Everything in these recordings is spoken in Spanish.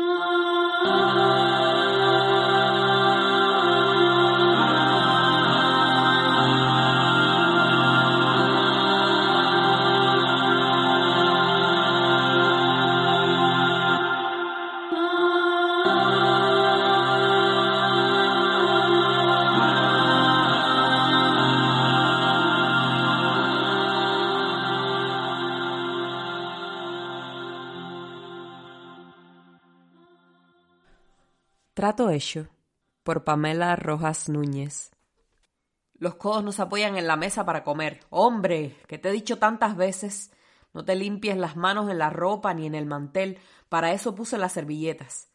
Oh. Trato hecho por Pamela Rojas Núñez. Los codos no se apoyan en la mesa para comer. Hombre, que te he dicho tantas veces, no te limpies las manos en la ropa ni en el mantel, para eso puse las servilletas.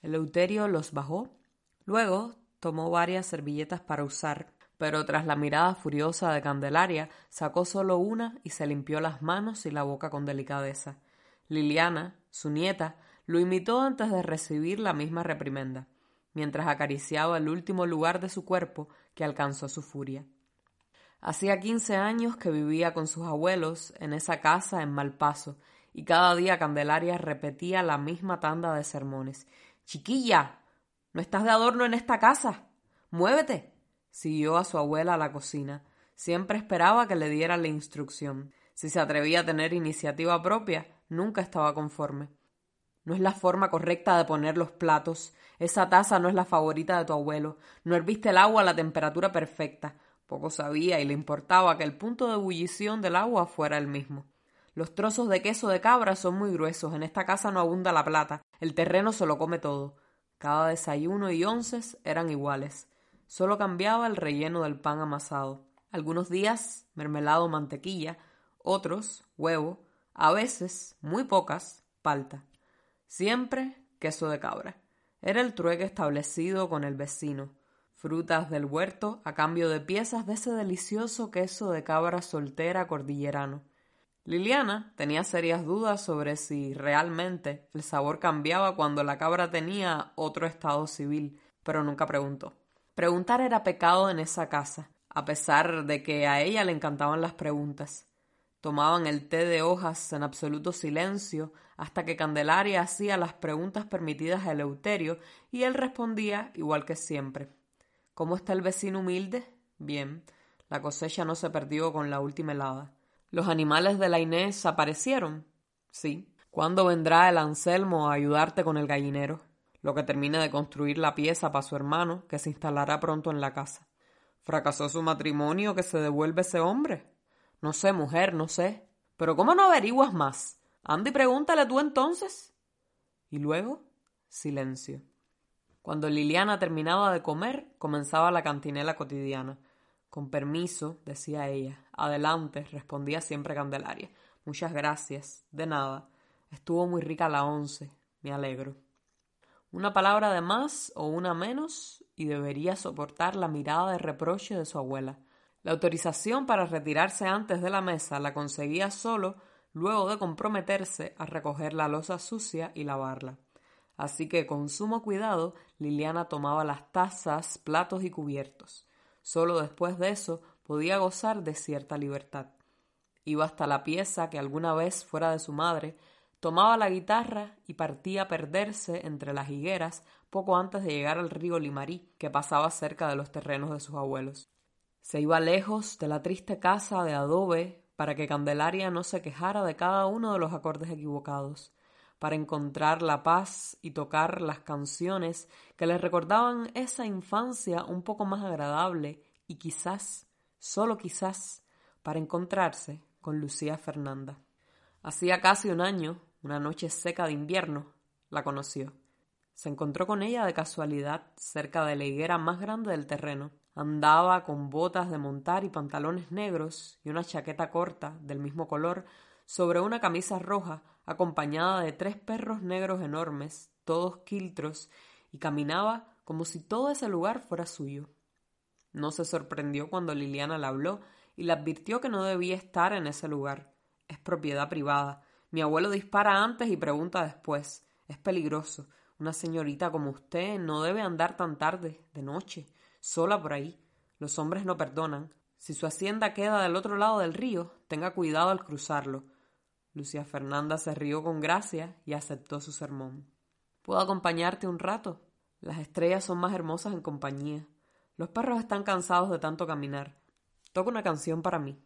Eleuterio los bajó. Luego tomó varias servilletas para usar, pero tras la mirada furiosa de Candelaria, sacó solo una y se limpió las manos y la boca con delicadeza. Liliana, su nieta, lo imitó antes de recibir la misma reprimenda, mientras acariciaba el último lugar de su cuerpo que alcanzó su furia. Hacía quince años que vivía con sus abuelos en esa casa en Malpaso, y cada día Candelaria repetía la misma tanda de sermones. Chiquilla, no estás de adorno en esta casa. Muévete. Siguió a su abuela a la cocina. Siempre esperaba que le diera la instrucción. Si se atrevía a tener iniciativa propia, nunca estaba conforme. No es la forma correcta de poner los platos. Esa taza no es la favorita de tu abuelo. No herviste el agua a la temperatura perfecta. Poco sabía y le importaba que el punto de ebullición del agua fuera el mismo. Los trozos de queso de cabra son muy gruesos. En esta casa no abunda la plata. El terreno se lo come todo. Cada desayuno y onces eran iguales. Solo cambiaba el relleno del pan amasado. Algunos días mermelado o mantequilla, otros huevo, a veces, muy pocas, palta. Siempre queso de cabra. Era el trueque establecido con el vecino. Frutas del huerto a cambio de piezas de ese delicioso queso de cabra soltera cordillerano. Liliana tenía serias dudas sobre si realmente el sabor cambiaba cuando la cabra tenía otro estado civil, pero nunca preguntó. Preguntar era pecado en esa casa, a pesar de que a ella le encantaban las preguntas. Tomaban el té de hojas en absoluto silencio hasta que Candelaria hacía las preguntas permitidas a Eleuterio y él respondía igual que siempre. ¿Cómo está el vecino humilde? Bien. La cosecha no se perdió con la última helada. ¿Los animales de la Inés aparecieron? Sí. ¿Cuándo vendrá el Anselmo a ayudarte con el gallinero? Lo que termine de construir la pieza para su hermano, que se instalará pronto en la casa. ¿Fracasó su matrimonio que se devuelve ese hombre? No sé, mujer, no sé. Pero ¿cómo no averiguas más? Anda y pregúntale tú entonces. Y luego, silencio. Cuando Liliana terminaba de comer, comenzaba la cantinela cotidiana. Con permiso, decía ella. Adelante, respondía siempre Candelaria. Muchas gracias. De nada. Estuvo muy rica la once. Me alegro. Una palabra de más o una menos y debería soportar la mirada de reproche de su abuela. La autorización para retirarse antes de la mesa la conseguía solo luego de comprometerse a recoger la losa sucia y lavarla. Así que con sumo cuidado Liliana tomaba las tazas, platos y cubiertos. Solo después de eso podía gozar de cierta libertad. Iba hasta la pieza que alguna vez fuera de su madre, tomaba la guitarra y partía a perderse entre las higueras poco antes de llegar al río Limarí, que pasaba cerca de los terrenos de sus abuelos. Se iba lejos de la triste casa de adobe para que Candelaria no se quejara de cada uno de los acordes equivocados, para encontrar la paz y tocar las canciones que le recordaban esa infancia un poco más agradable y quizás, solo quizás, para encontrarse con Lucía Fernanda. Hacía casi un año, una noche seca de invierno, la conoció. Se encontró con ella de casualidad cerca de la higuera más grande del terreno Andaba con botas de montar y pantalones negros y una chaqueta corta del mismo color sobre una camisa roja acompañada de tres perros negros enormes, todos quiltros, y caminaba como si todo ese lugar fuera suyo. No se sorprendió cuando Liliana le habló y le advirtió que no debía estar en ese lugar. Es propiedad privada. Mi abuelo dispara antes y pregunta después. Es peligroso. Una señorita como usted no debe andar tan tarde, de noche sola por ahí. Los hombres no perdonan. Si su hacienda queda del otro lado del río, tenga cuidado al cruzarlo. Lucía Fernanda se rió con gracia y aceptó su sermón. ¿Puedo acompañarte un rato? Las estrellas son más hermosas en compañía. Los perros están cansados de tanto caminar. Toca una canción para mí.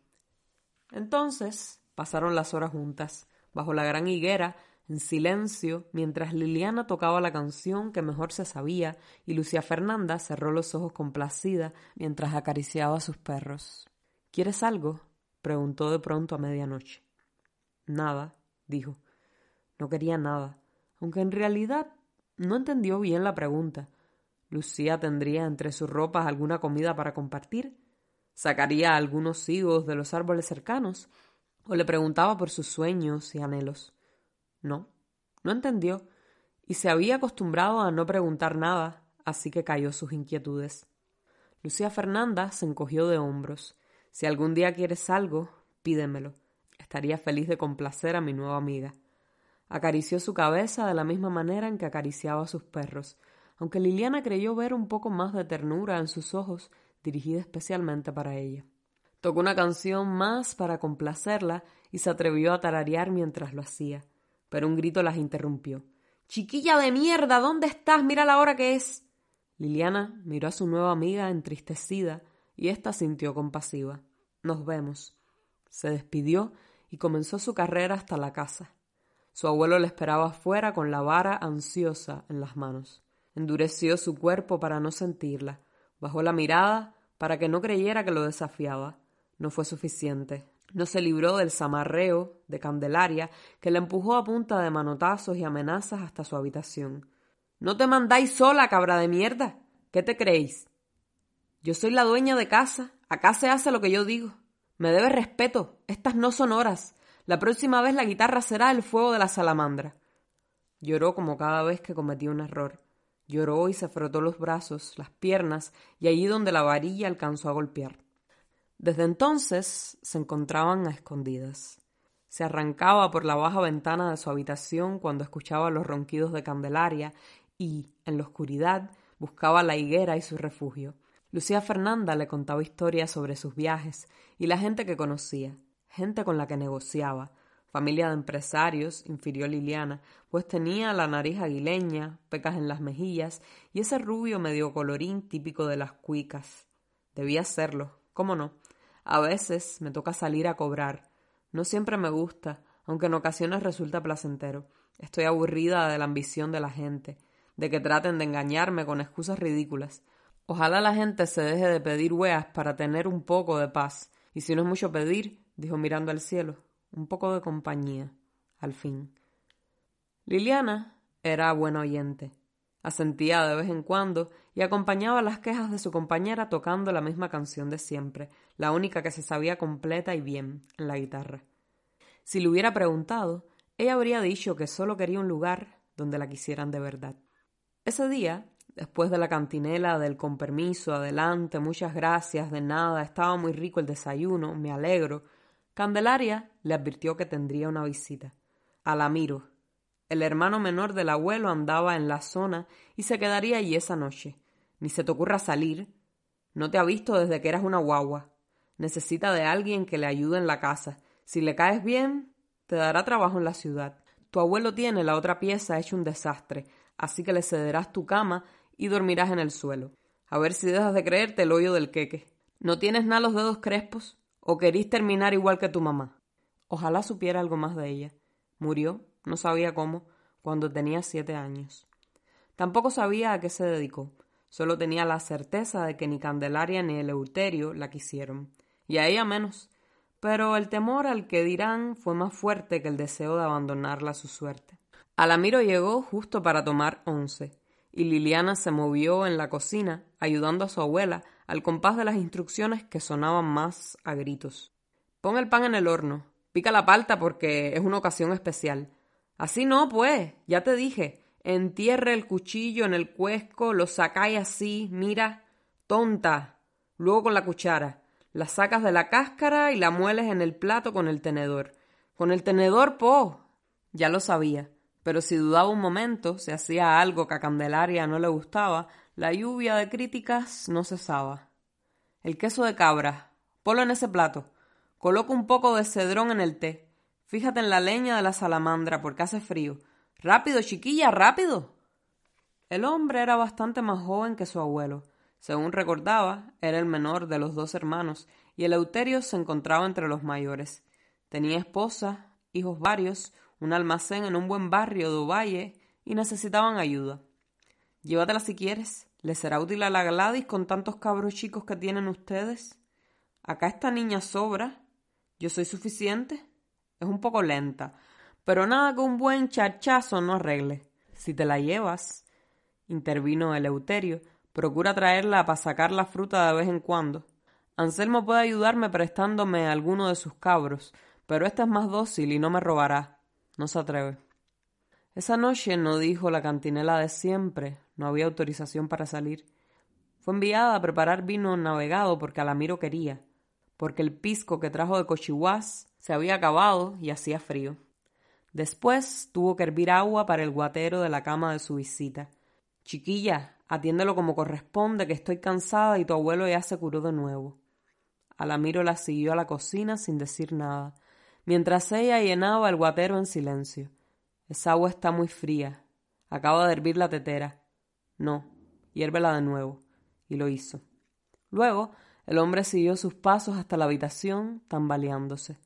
Entonces pasaron las horas juntas, bajo la gran higuera, en silencio, mientras Liliana tocaba la canción que mejor se sabía y Lucia Fernanda cerró los ojos complacida mientras acariciaba a sus perros. ¿Quieres algo? preguntó de pronto a medianoche. Nada, dijo. No quería nada, aunque en realidad no entendió bien la pregunta. Lucía tendría entre sus ropas alguna comida para compartir, sacaría algunos higos de los árboles cercanos, o le preguntaba por sus sueños y anhelos. No, no entendió, y se había acostumbrado a no preguntar nada, así que cayó sus inquietudes. Lucía Fernanda se encogió de hombros. Si algún día quieres algo, pídemelo. Estaría feliz de complacer a mi nueva amiga. Acarició su cabeza de la misma manera en que acariciaba a sus perros, aunque Liliana creyó ver un poco más de ternura en sus ojos, dirigida especialmente para ella. Tocó una canción más para complacerla y se atrevió a tararear mientras lo hacía pero un grito las interrumpió. Chiquilla de mierda, ¿dónde estás? Mira la hora que es. Liliana miró a su nueva amiga entristecida y ésta sintió compasiva. Nos vemos. Se despidió y comenzó su carrera hasta la casa. Su abuelo le esperaba afuera con la vara ansiosa en las manos. Endureció su cuerpo para no sentirla. Bajó la mirada para que no creyera que lo desafiaba. No fue suficiente. No se libró del zamarreo de Candelaria, que la empujó a punta de manotazos y amenazas hasta su habitación. No te mandáis sola, cabra de mierda. ¿Qué te creéis? Yo soy la dueña de casa. Acá se hace lo que yo digo. Me debe respeto. Estas no son horas. La próxima vez la guitarra será el fuego de la salamandra. Lloró como cada vez que cometía un error. Lloró y se frotó los brazos, las piernas y allí donde la varilla alcanzó a golpear. Desde entonces se encontraban a escondidas. Se arrancaba por la baja ventana de su habitación cuando escuchaba los ronquidos de Candelaria y, en la oscuridad, buscaba la higuera y su refugio. Lucía Fernanda le contaba historias sobre sus viajes y la gente que conocía, gente con la que negociaba, familia de empresarios, infirió Liliana, pues tenía la nariz aguileña, pecas en las mejillas y ese rubio medio colorín típico de las cuicas. Debía serlo, cómo no, a veces me toca salir a cobrar. No siempre me gusta, aunque en ocasiones resulta placentero. Estoy aburrida de la ambición de la gente, de que traten de engañarme con excusas ridículas. Ojalá la gente se deje de pedir weas para tener un poco de paz. Y si no es mucho pedir, dijo mirando al cielo, un poco de compañía, al fin. Liliana era buena oyente. Asentía de vez en cuando y acompañaba las quejas de su compañera tocando la misma canción de siempre, la única que se sabía completa y bien en la guitarra. Si le hubiera preguntado, ella habría dicho que solo quería un lugar donde la quisieran de verdad. Ese día, después de la cantinela del con permiso, adelante, muchas gracias, de nada, estaba muy rico el desayuno, me alegro, Candelaria le advirtió que tendría una visita. Alamiro, el hermano menor del abuelo andaba en la zona y se quedaría allí esa noche. Ni se te ocurra salir. No te ha visto desde que eras una guagua. Necesita de alguien que le ayude en la casa. Si le caes bien, te dará trabajo en la ciudad. Tu abuelo tiene la otra pieza hecho un desastre, así que le cederás tu cama y dormirás en el suelo. A ver si dejas de creerte el hoyo del queque. ¿No tienes nada los dedos crespos? ¿O querís terminar igual que tu mamá? Ojalá supiera algo más de ella. Murió no sabía cómo, cuando tenía siete años. Tampoco sabía a qué se dedicó, solo tenía la certeza de que ni Candelaria ni Eleuterio la quisieron, y a ella menos, pero el temor al que dirán fue más fuerte que el deseo de abandonarla a su suerte. Alamiro llegó justo para tomar once, y Liliana se movió en la cocina, ayudando a su abuela al compás de las instrucciones que sonaban más a gritos. Pon el pan en el horno, pica la palta porque es una ocasión especial. Así no, pues, ya te dije. Entierre el cuchillo en el cuesco, lo sacáis así, mira, tonta. Luego con la cuchara. La sacas de la cáscara y la mueles en el plato con el tenedor. Con el tenedor, po. Ya lo sabía. Pero si dudaba un momento, si hacía algo que a Candelaria no le gustaba, la lluvia de críticas no cesaba. El queso de cabra. Ponlo en ese plato. Coloca un poco de cedrón en el té. Fíjate en la leña de la salamandra porque hace frío. Rápido, chiquilla, rápido. El hombre era bastante más joven que su abuelo. Según recordaba, era el menor de los dos hermanos, y Eleuterio se encontraba entre los mayores. Tenía esposa, hijos varios, un almacén en un buen barrio de Ovalle y necesitaban ayuda. Llévatela si quieres. ¿Le será útil a la Gladys con tantos cabros chicos que tienen ustedes? Acá esta niña sobra. Yo soy suficiente. Es un poco lenta, pero nada que un buen chachazo no arregle. Si te la llevas, intervino Eleuterio, procura traerla para sacar la fruta de vez en cuando. Anselmo puede ayudarme prestándome alguno de sus cabros, pero esta es más dócil y no me robará. No se atreve. Esa noche no dijo la cantinela de siempre, no había autorización para salir. Fue enviada a preparar vino navegado porque Alamiro quería, porque el pisco que trajo de Cochihuás se había acabado y hacía frío. Después tuvo que hervir agua para el guatero de la cama de su visita. Chiquilla, atiéndelo como corresponde, que estoy cansada y tu abuelo ya se curó de nuevo. Alamiro la siguió a la cocina sin decir nada, mientras ella llenaba el guatero en silencio. Esa agua está muy fría. Acaba de hervir la tetera. No, hiérvela de nuevo. Y lo hizo. Luego, el hombre siguió sus pasos hasta la habitación, tambaleándose.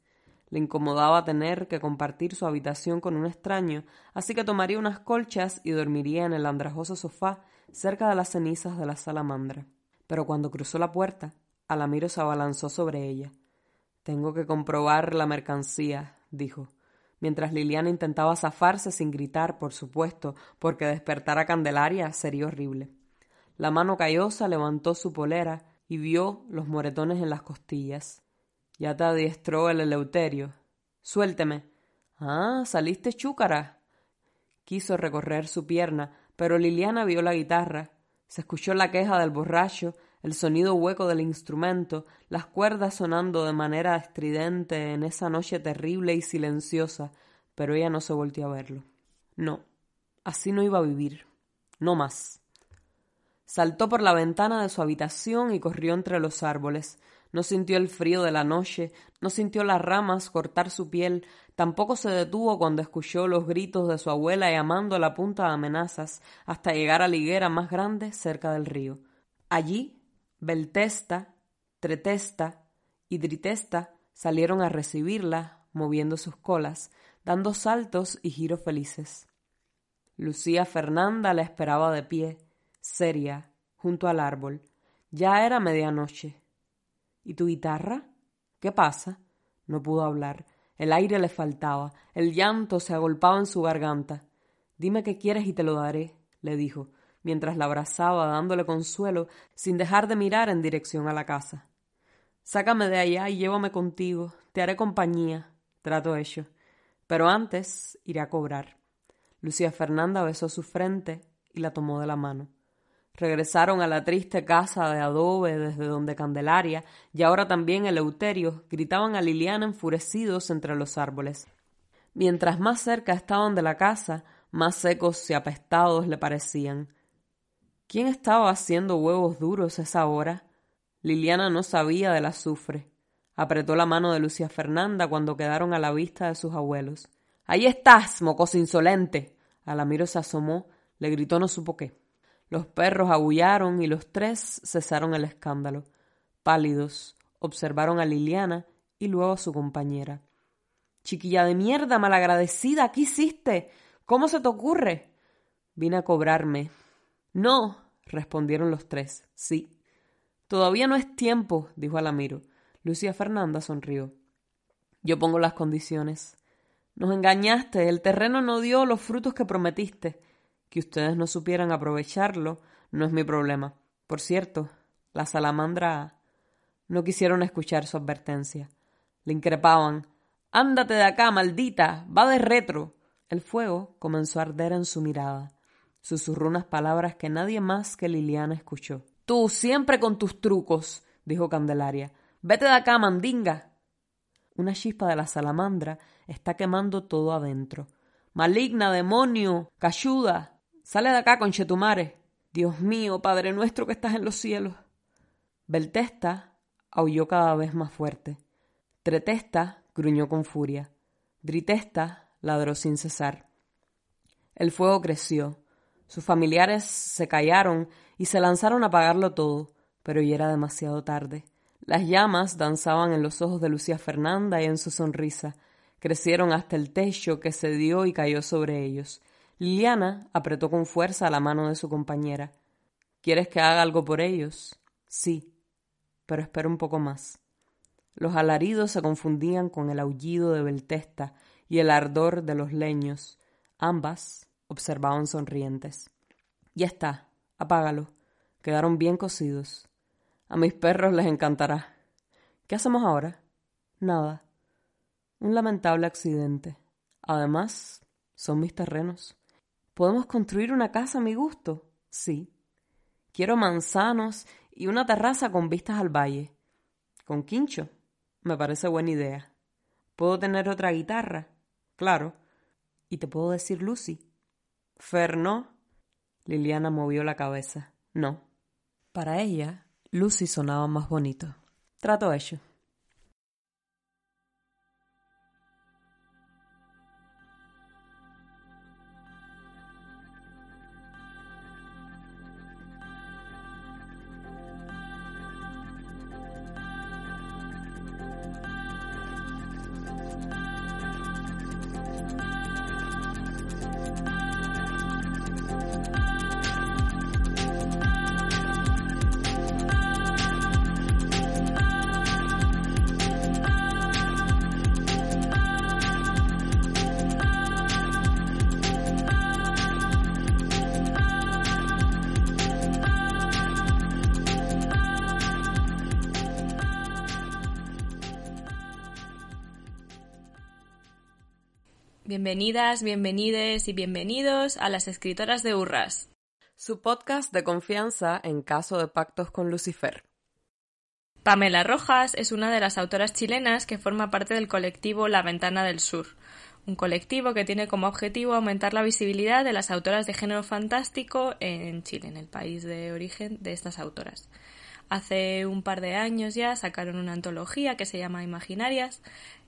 Le incomodaba tener que compartir su habitación con un extraño, así que tomaría unas colchas y dormiría en el andrajoso sofá cerca de las cenizas de la salamandra. Pero cuando cruzó la puerta, Alamiro se abalanzó sobre ella. Tengo que comprobar la mercancía, dijo, mientras Liliana intentaba zafarse sin gritar, por supuesto, porque despertar a Candelaria sería horrible. La mano callosa levantó su polera y vio los moretones en las costillas. Ya te adiestró el Eleuterio. Suélteme. Ah, saliste chúcara. Quiso recorrer su pierna, pero Liliana vio la guitarra. Se escuchó la queja del borracho, el sonido hueco del instrumento, las cuerdas sonando de manera estridente en esa noche terrible y silenciosa, pero ella no se volvió a verlo. No, así no iba a vivir. No más. Saltó por la ventana de su habitación y corrió entre los árboles no sintió el frío de la noche, no sintió las ramas cortar su piel, tampoco se detuvo cuando escuchó los gritos de su abuela llamando a la punta de amenazas hasta llegar a la higuera más grande cerca del río. Allí, Beltesta, Tretesta y Dritesta salieron a recibirla, moviendo sus colas, dando saltos y giros felices. Lucía Fernanda la esperaba de pie, seria, junto al árbol. Ya era medianoche. ¿Y tu guitarra? ¿Qué pasa? No pudo hablar. El aire le faltaba. El llanto se agolpaba en su garganta. Dime qué quieres y te lo daré, le dijo, mientras la abrazaba dándole consuelo sin dejar de mirar en dirección a la casa. Sácame de allá y llévame contigo. Te haré compañía. Trato hecho. Pero antes iré a cobrar. Lucía Fernanda besó su frente y la tomó de la mano. Regresaron a la triste casa de adobe desde donde Candelaria y ahora también Eleuterio gritaban a Liliana enfurecidos entre los árboles. Mientras más cerca estaban de la casa, más secos y apestados le parecían. ¿Quién estaba haciendo huevos duros esa hora? Liliana no sabía del azufre. Apretó la mano de Lucia Fernanda cuando quedaron a la vista de sus abuelos. Ahí estás, mocoso insolente. Alamiro se asomó, le gritó no supo qué. Los perros aullaron y los tres cesaron el escándalo. Pálidos, observaron a Liliana y luego a su compañera. Chiquilla de mierda, malagradecida, ¿qué hiciste? ¿Cómo se te ocurre? Vine a cobrarme. No, respondieron los tres. Sí. Todavía no es tiempo, dijo Alamiro. Lucia Fernanda sonrió. Yo pongo las condiciones. Nos engañaste, el terreno no dio los frutos que prometiste. Que ustedes no supieran aprovecharlo no es mi problema. Por cierto, la salamandra no quisieron escuchar su advertencia. Le increpaban. Ándate de acá, maldita. Va de retro. El fuego comenzó a arder en su mirada. Susurró unas palabras que nadie más que Liliana escuchó. Tú, siempre con tus trucos, dijo Candelaria. Vete de acá, mandinga. Una chispa de la salamandra está quemando todo adentro. Maligna, demonio, cayuda. Sale de acá, conchetumare. Dios mío, Padre nuestro que estás en los cielos. Beltesta aulló cada vez más fuerte. Tretesta gruñó con furia. Dritesta ladró sin cesar. El fuego creció. Sus familiares se callaron y se lanzaron a apagarlo todo, pero ya era demasiado tarde. Las llamas danzaban en los ojos de Lucía Fernanda y en su sonrisa. Crecieron hasta el techo que se dio y cayó sobre ellos. Liliana apretó con fuerza la mano de su compañera. ¿Quieres que haga algo por ellos? Sí, pero espera un poco más. Los alaridos se confundían con el aullido de Beltesta y el ardor de los leños. Ambas observaban sonrientes. Ya está, apágalo. Quedaron bien cocidos. A mis perros les encantará. ¿Qué hacemos ahora? Nada. Un lamentable accidente. Además, son mis terrenos. ¿Podemos construir una casa a mi gusto? Sí. Quiero manzanos y una terraza con vistas al valle. Con quincho. Me parece buena idea. ¿Puedo tener otra guitarra? Claro. ¿Y te puedo decir Lucy? Fer, no. Liliana movió la cabeza. No. Para ella, Lucy sonaba más bonito. Trato hecho. Bienvenidas, bienvenides y bienvenidos a las escritoras de Urras. Su podcast de confianza en caso de pactos con Lucifer. Pamela Rojas es una de las autoras chilenas que forma parte del colectivo La Ventana del Sur, un colectivo que tiene como objetivo aumentar la visibilidad de las autoras de género fantástico en Chile, en el país de origen de estas autoras. Hace un par de años ya sacaron una antología que se llama Imaginarias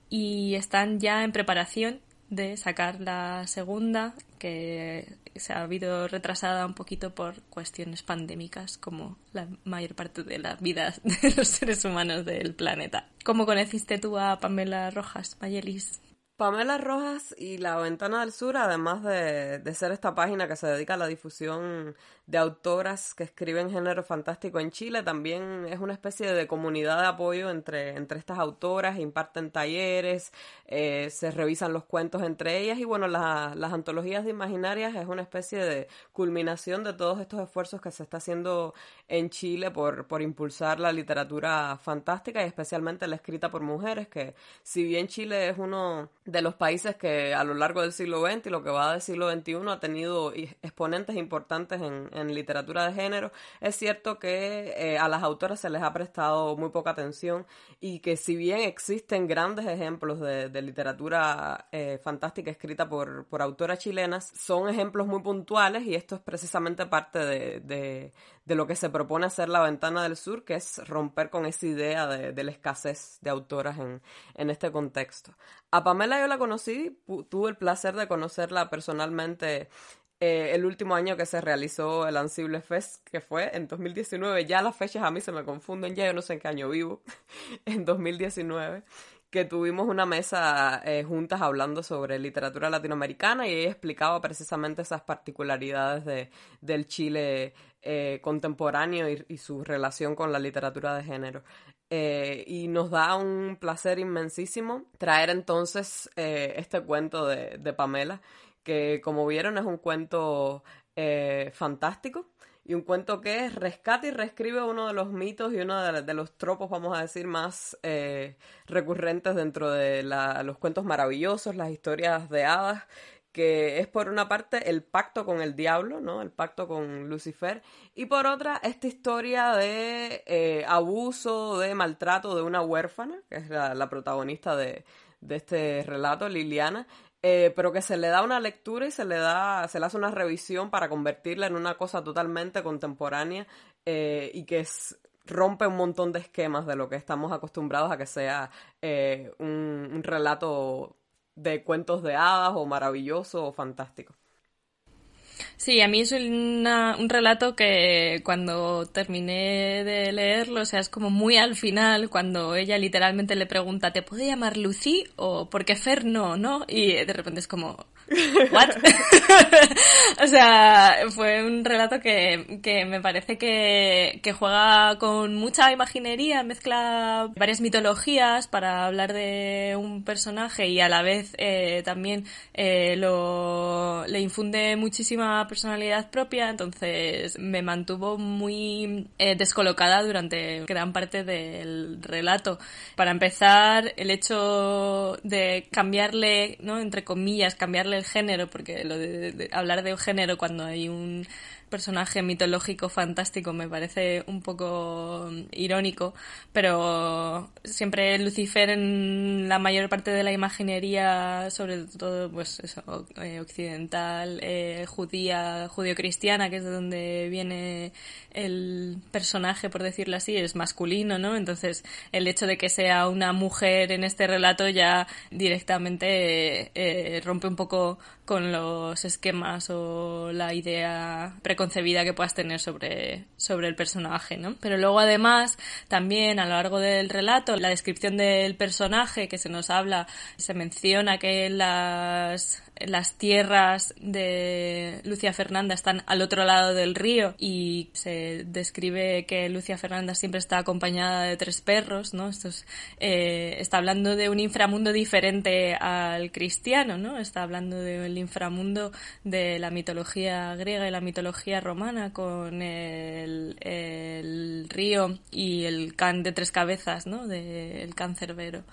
y están ya en preparación de sacar la segunda, que se ha habido retrasada un poquito por cuestiones pandémicas, como la mayor parte de la vida de los seres humanos del planeta. ¿Cómo conociste tú a Pamela Rojas, Mayelis? Pamela Rojas y La Ventana del Sur, además de, de, ser esta página que se dedica a la difusión de autoras que escriben género fantástico en Chile, también es una especie de comunidad de apoyo entre, entre estas autoras, imparten talleres, eh, se revisan los cuentos entre ellas y bueno, las antologías de imaginarias es una especie de culminación de todos estos esfuerzos que se está haciendo en Chile por, por impulsar la literatura fantástica y especialmente la escrita por mujeres, que si bien Chile es uno de los países que a lo largo del siglo XX y lo que va del siglo XXI ha tenido exponentes importantes en, en literatura de género, es cierto que eh, a las autoras se les ha prestado muy poca atención y que si bien existen grandes ejemplos de, literatura eh, fantástica escrita por, por, autoras chilenas, son ejemplos muy puntuales y esto es precisamente parte de, de, lo que se propone hacer la Ventana del Sur, que es romper con esa idea de, la escasez de autoras en, en este contexto. A Pamela yo la conocí, tuve el placer de conocerla personalmente eh, el último año que se realizó el Ansible Fest, que fue en 2019, ya las fechas a mí se me confunden, ya yo no sé en qué año vivo, en 2019, que tuvimos una mesa eh, juntas hablando sobre literatura latinoamericana y ella explicaba precisamente esas particularidades de, del Chile eh, contemporáneo y, su relación con la literatura de género. y nos da un placer inmensísimo traer entonces este cuento de, Pamela que como vieron es un cuento eh, fantástico y un cuento que rescata y reescribe uno de los mitos y uno de, los tropos, vamos a decir, más eh, recurrentes dentro de los cuentos maravillosos, las historias de hadas, que es por una parte el pacto con el diablo, ¿no? El pacto con Lucifer, y por otra esta historia de eh, abuso, de maltrato de una huérfana, que es la, protagonista de, de este relato, Liliana, eh, pero que se le da una lectura y se le da, se le hace una revisión para convertirla en una cosa totalmente contemporánea eh, y que rompe un montón de esquemas de lo que estamos acostumbrados a que sea eh, un, un relato de cuentos de hadas o maravilloso o fantástico. Sí, a mí es un relato que cuando terminé de leerlo, o sea, es como muy al final, cuando ella literalmente le pregunta, ¿te puedo llamar Lucy? o porque Fer no, ¿no? Y de repente es como, ¿what? o sea, fue un relato que, que me parece que, que juega con mucha imaginería, mezcla varias mitologías para hablar de un personaje y a la vez eh, también eh, lo, le infunde muchísima personalidad propia, entonces me mantuvo muy eh, descolocada durante gran parte del relato. Para empezar, el hecho de cambiarle, ¿no? entre comillas, cambiarle el género, porque lo de hablar de un género cuando hay un personaje mitológico fantástico me parece un poco irónico, pero siempre Lucifer en la mayor parte de la imaginería, sobre todo pues eso, eh, occidental, eh, judía, judío-cristiana, que es de donde viene el personaje, por decirlo así, es masculino, ¿no? Entonces el hecho de que sea una mujer en este relato ya directamente eh, rompe un poco con los esquemas o la idea preconcebida que puedas tener sobre, sobre el personaje, ¿no? Pero luego además, también a lo largo del relato, la descripción del personaje que se nos habla, se menciona que las las tierras de Lucia Fernanda están al otro lado del río y se describe que Lucia Fernanda siempre está acompañada de tres perros, ¿no? Esto eh, está hablando de un inframundo diferente al cristiano, ¿no? Está hablando del inframundo de la mitología griega y la mitología romana con el, río y el can de tres cabezas, ¿no? Del can cerbero.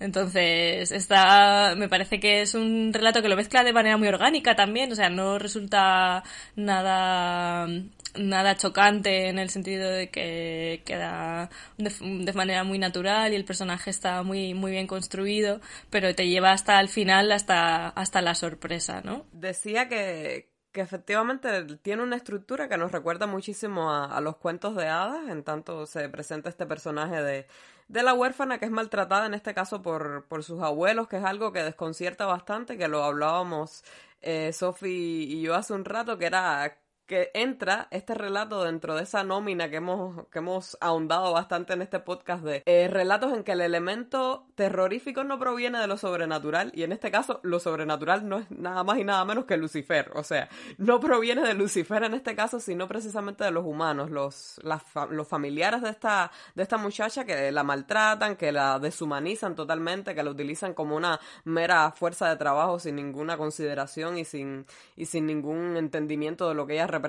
Entonces, está, me parece que es un relato que lo de manera muy orgánica también, o sea, no resulta nada nada chocante en el sentido de que queda de, manera muy natural y el personaje está muy muy bien construido, pero te lleva hasta el final, hasta hasta la sorpresa, ¿no? Decía que, que efectivamente tiene una estructura que nos recuerda muchísimo a, a, los cuentos de hadas, en tanto se presenta este personaje de, de la huérfana que es maltratada en este caso por, por sus abuelos, que es algo que desconcierta bastante, que lo hablábamos eh, Sophie y yo hace un rato, que era que entra este relato dentro de esa nómina que hemos, que hemos ahondado bastante en este podcast de eh, relatos en que el elemento terrorífico no proviene de lo sobrenatural y en este caso lo sobrenatural no es nada más y nada menos que Lucifer, o sea, no proviene de Lucifer en este caso, sino precisamente de los humanos, los, los familiares de esta, de esta muchacha que la maltratan, que la deshumanizan totalmente, que la utilizan como una mera fuerza de trabajo sin ninguna consideración y sin, y sin ningún entendimiento de lo que ella representa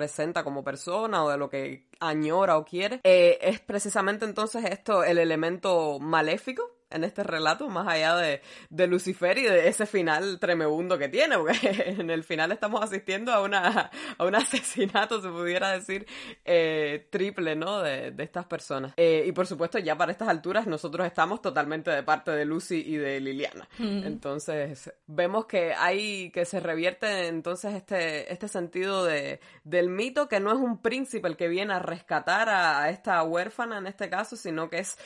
como persona o de lo que añora o quiere, eh, es precisamente entonces esto el elemento maléfico en este relato, más allá de, de, Lucifer y de ese final tremebundo que tiene, porque en el final estamos asistiendo a, una, a un asesinato, se pudiera decir, eh, triple, ¿no? De, de estas personas. Eh, y por supuesto, ya para estas alturas, nosotros estamos totalmente de parte de Lucy y de Liliana. Mm. Entonces, vemos que hay, que se revierte entonces este, este sentido de, del mito, que no es un príncipe el que viene a rescatar a esta huérfana en este caso, sino que es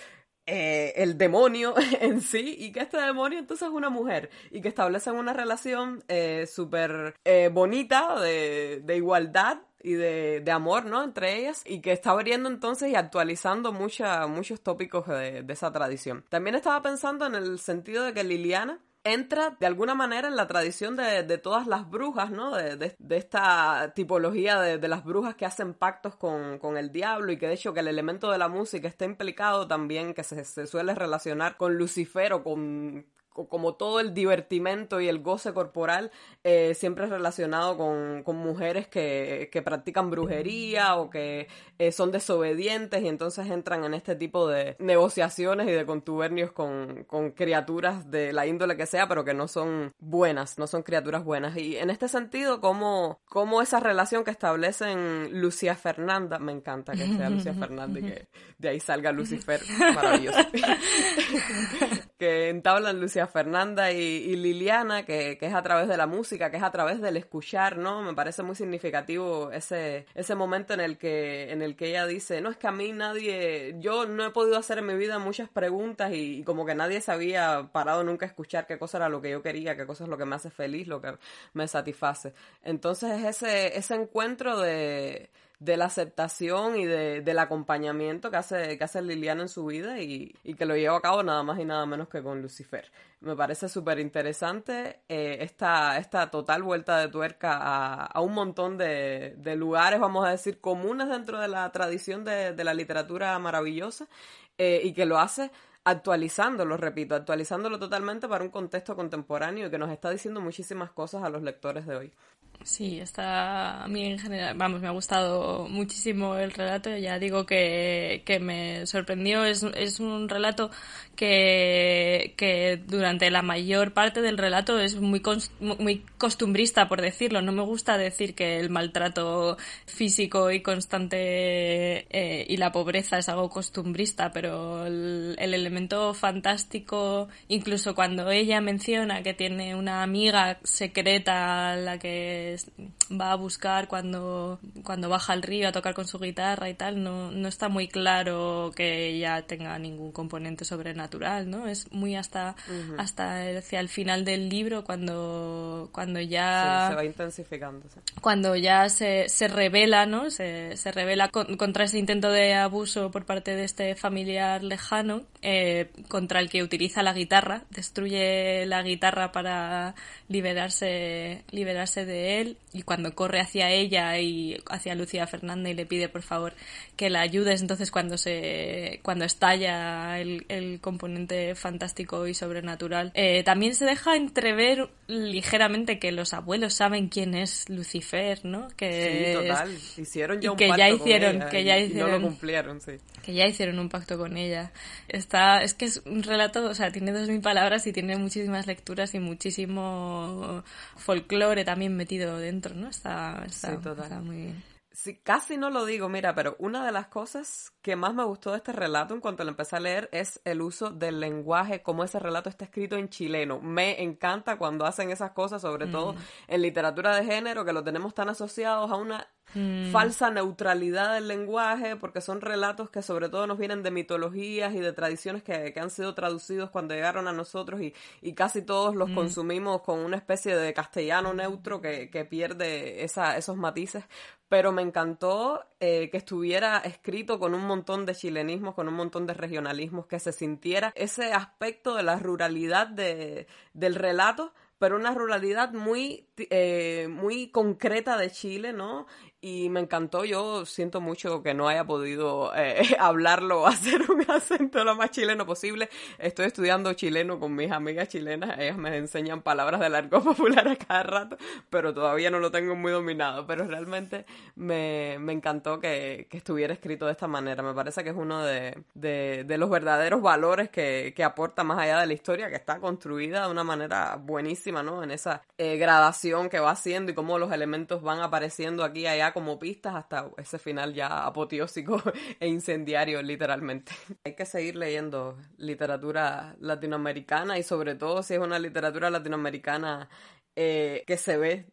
eh, el demonio en sí y que este demonio entonces es una mujer y que establecen una relación eh, súper eh, bonita de, igualdad y de, amor, ¿no? Entre ellas y que está abriendo entonces y actualizando muchos tópicos de, de esa tradición. También estaba pensando en el sentido de que Liliana entra de alguna manera en la tradición de, de todas las brujas, ¿no? De, de, esta tipología de, las brujas que hacen pactos con, con, el diablo y que de hecho que el elemento de la música está implicado también, que se, se suele relacionar con Lucifer o con como todo el divertimento y el goce corporal eh, siempre relacionado con, con mujeres que, que, practican brujería o que eh, son desobedientes y entonces entran en este tipo de negociaciones y de contubernios con, con, criaturas de la índole que sea, pero que no son buenas, no son criaturas buenas. Y en este sentido, como, como esa relación que establecen Lucía Fernanda, me encanta que sea Lucía Fernanda y que de ahí salga Lucifer, maravilloso. que entablan Lucia Fernanda y, Liliana, que, que, es a través de la música, que es a través del escuchar, ¿no? Me parece muy significativo ese, ese momento en el que, en el que ella dice, no es que a mí nadie, yo no he podido hacer en mi vida muchas preguntas y, como que nadie se había parado nunca a escuchar qué cosa era lo que yo quería, qué cosa es lo que me hace feliz, lo que me satisface. Entonces es ese, ese encuentro de de la aceptación y de, del acompañamiento que hace, que hace Liliana en su vida y, y, que lo lleva a cabo nada más y nada menos que con Lucifer. Me parece súper interesante eh, esta, esta total vuelta de tuerca a, a un montón de, de, lugares, vamos a decir, comunes dentro de la tradición de, de la literatura maravillosa eh, y que lo hace actualizándolo, repito, actualizándolo totalmente para un contexto contemporáneo y que nos está diciendo muchísimas cosas a los lectores de hoy. Sí, está a mí en general, vamos, me ha gustado muchísimo el relato, ya digo que, que me sorprendió, es, es un relato que, que durante la mayor parte del relato es muy, muy costumbrista, por decirlo, no me gusta decir que el maltrato físico y constante eh, y la pobreza es algo costumbrista, pero el, el elemento fantástico, incluso cuando ella menciona que tiene una amiga secreta a la que va a buscar cuando, cuando baja al río a tocar con su guitarra y tal, no, no está muy claro que ella tenga ningún componente sobrenatural, ¿no? Es muy hasta, hasta hacia el final del libro cuando, cuando ya... se va intensificando. Cuando ya se, se revela, ¿no? Se, se revela contra ese intento de abuso por parte de este familiar lejano, eh, contra el que utiliza la guitarra, destruye la guitarra para liberarse, liberarse de él y cuando corre hacia ella y hacia Lucía Fernanda y le pide por favor que la ayudes, entonces cuando se cuando estalla el, el componente fantástico y sobrenatural, eh, también se deja entrever ligeramente que los abuelos saben quién es Lucifer, ¿no? Que sí, total. Hicieron ya un que pacto ya hicieron, con que ya hicieron, no lo cumplieron, sí. Que ya hicieron un pacto con ella. Está, es que es un relato, o sea, tiene dos mil palabras y tiene muchísimas lecturas y muchísimo folclore también metido dentro, ¿no? Está, está, está muy bien. Sí, casi no lo digo, mira, pero una de las cosas que más me gustó de este relato en cuanto lo empecé a leer es el uso del lenguaje, como ese relato está escrito en chileno. Me encanta cuando hacen esas cosas, sobre todo Mm. en literatura de género, que lo tenemos tan asociados a una Mm. falsa neutralidad del lenguaje, porque son relatos que sobre todo nos vienen de mitologías y de tradiciones que, que han sido traducidos cuando llegaron a nosotros y, y casi todos los Mm. consumimos con una especie de castellano neutro que, que pierde esa, esos matices. Pero me encantó eh, que estuviera escrito con un montón de chilenismos, con un montón de regionalismos, que se sintiera ese aspecto de la ruralidad de, del relato, pero una ruralidad muy, eh, muy concreta de Chile, ¿no? Y me encantó, yo siento mucho que no haya podido eh, hablarlo o hacer un acento lo más chileno posible. Estoy estudiando chileno con mis amigas chilenas, ellas me enseñan palabras del argot popular a cada rato, pero todavía no lo tengo muy dominado. Pero realmente me, me encantó que, que, estuviera escrito de esta manera. Me parece que es uno de, de, de los verdaderos valores que, que, aporta más allá de la historia, que está construida de una manera buenísima, ¿no? En esa eh, gradación que va haciendo y cómo los elementos van apareciendo aquí y allá como pistas hasta ese final ya apoteósico e incendiario, literalmente. Hay que seguir leyendo literatura latinoamericana y sobre todo si es una literatura latinoamericana eh, que se ve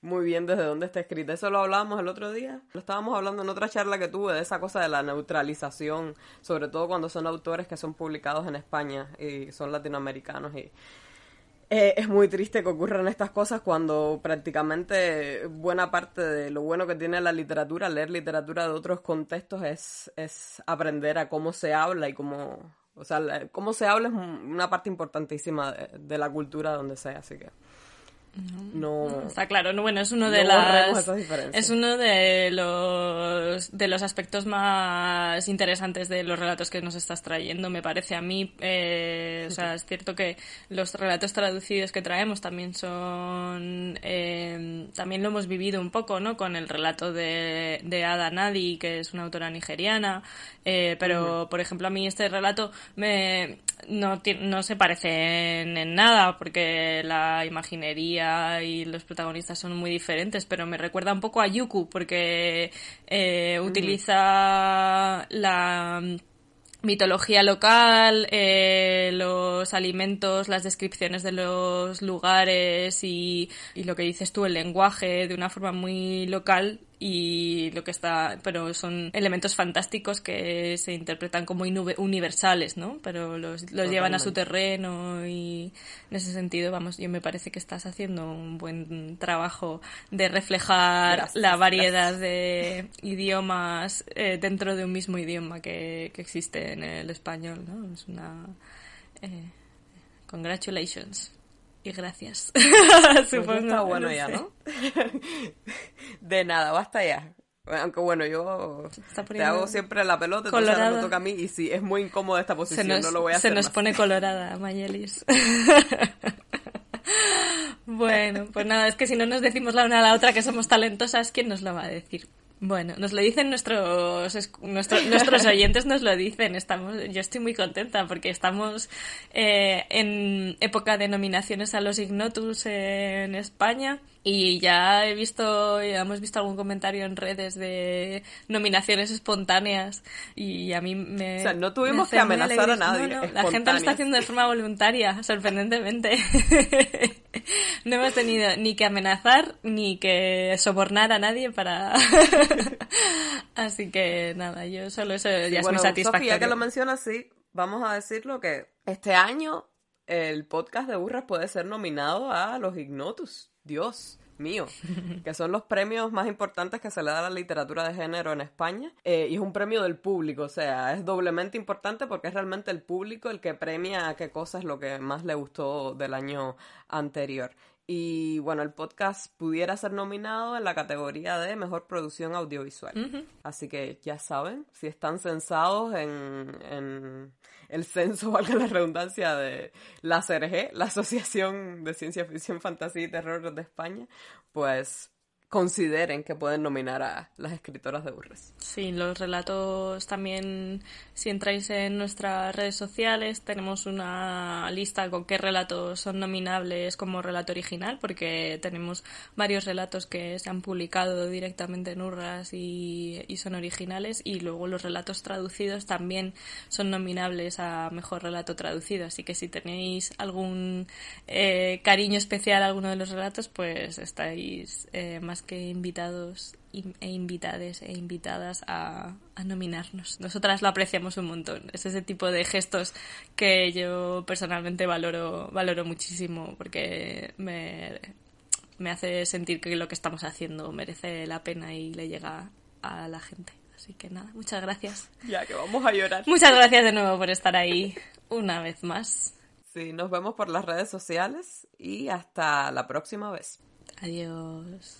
muy bien desde dónde está escrita. Eso lo hablábamos el otro día. Lo estábamos hablando en otra charla que tuve de esa cosa de la neutralización, sobre todo cuando son autores que son publicados en España y son latinoamericanos y eh, es muy triste que ocurran estas cosas cuando prácticamente buena parte de lo bueno que tiene la literatura, leer literatura de otros contextos, es, es aprender a cómo se habla y cómo, o sea, cómo se habla es una parte importantísima de, de la cultura donde sea, así que no. Está claro no bueno es uno de no las es uno de los de los aspectos más interesantes de los relatos que nos estás trayendo me parece a mí eh, o sea es cierto que los relatos traducidos que traemos también son eh, también lo hemos vivido un poco no con el relato de, de Ada Nadi que es una autora nigeriana eh, pero por ejemplo a mí este relato me no, no se parecen en nada porque la imaginería y los protagonistas son muy diferentes, pero me recuerda un poco a Yuku porque eh, utiliza la mitología local, eh, los alimentos, las descripciones de los lugares y, y lo que dices tú, el lenguaje de una forma muy local y lo que está, pero son elementos fantásticos que se interpretan como universales, ¿no? Pero los, los llevan a su terreno y en ese sentido, vamos, yo me parece que estás haciendo un buen trabajo de reflejar la variedad de idiomas eh, dentro de un mismo idioma que, que, existe en el español, ¿no? Es una... Eh, congratulations y gracias. Pues Supongo. está bueno ya, ¿no? de nada, basta ya. Aunque bueno, yo te hago siempre la pelota, entonces ahora me toca a mí y sí, es muy incómoda esta posición, no lo voy a hacer Se nos pone colorada, Mayelis. bueno, pues nada, es que si no nos decimos la una a la otra que somos talentosas, ¿quién nos lo va a decir? Bueno, nos lo dicen nuestros, nuestros oyentes, nos lo dicen. Estamos, yo estoy muy contenta porque estamos eh, en época de nominaciones a los Ignotus en España y ya he visto, ya hemos visto algún comentario en redes de nominaciones espontáneas y a mí me... O sea, no tuvimos que amenazar a nadie. la gente lo está haciendo de forma voluntaria, sorprendentemente. no hemos tenido ni que amenazar ni que sobornar a nadie para... Así que nada, yo solo eso ya es muy satisfactorio. Sofía, que lo mencionas, sí, vamos a decirlo que este año el podcast de Burras puede ser nominado a los Ignotus. Dios mío, que son los premios más importantes que se le da a la literatura de género en España. Eh, y es un premio del público, o sea, es doblemente importante porque es realmente el público el que premia qué cosa es lo que más le gustó del año anterior. Y bueno, el podcast pudiera ser nominado en la categoría de mejor producción audiovisual. Así que ya saben, si están censados en, en el censo, valga la redundancia, de la CRG, la Asociación de Ciencia Ficción, Fantasía y Terror de España, pues consideren que pueden nominar a las escritoras de Burres. Sí, los relatos también, si entráis en nuestras redes sociales, tenemos una lista con qué relatos son nominables como relato original, porque tenemos varios relatos que se han publicado directamente en Urras y, son originales, y luego los relatos traducidos también son nominables a mejor relato traducido, así que si tenéis algún eh, cariño especial a alguno de los relatos, pues estáis eh, más que invitados e invitades e invitadas a, nominarnos. Nosotras lo apreciamos un montón. Es ese tipo de gestos que yo personalmente valoro, valoro muchísimo porque me, me hace sentir que lo que estamos haciendo merece la pena y le llega a la gente. Así que nada, muchas gracias. Ya que vamos a llorar. Muchas gracias de nuevo por estar ahí una vez más. Sí, nos vemos por las redes sociales y hasta la próxima vez. Adiós.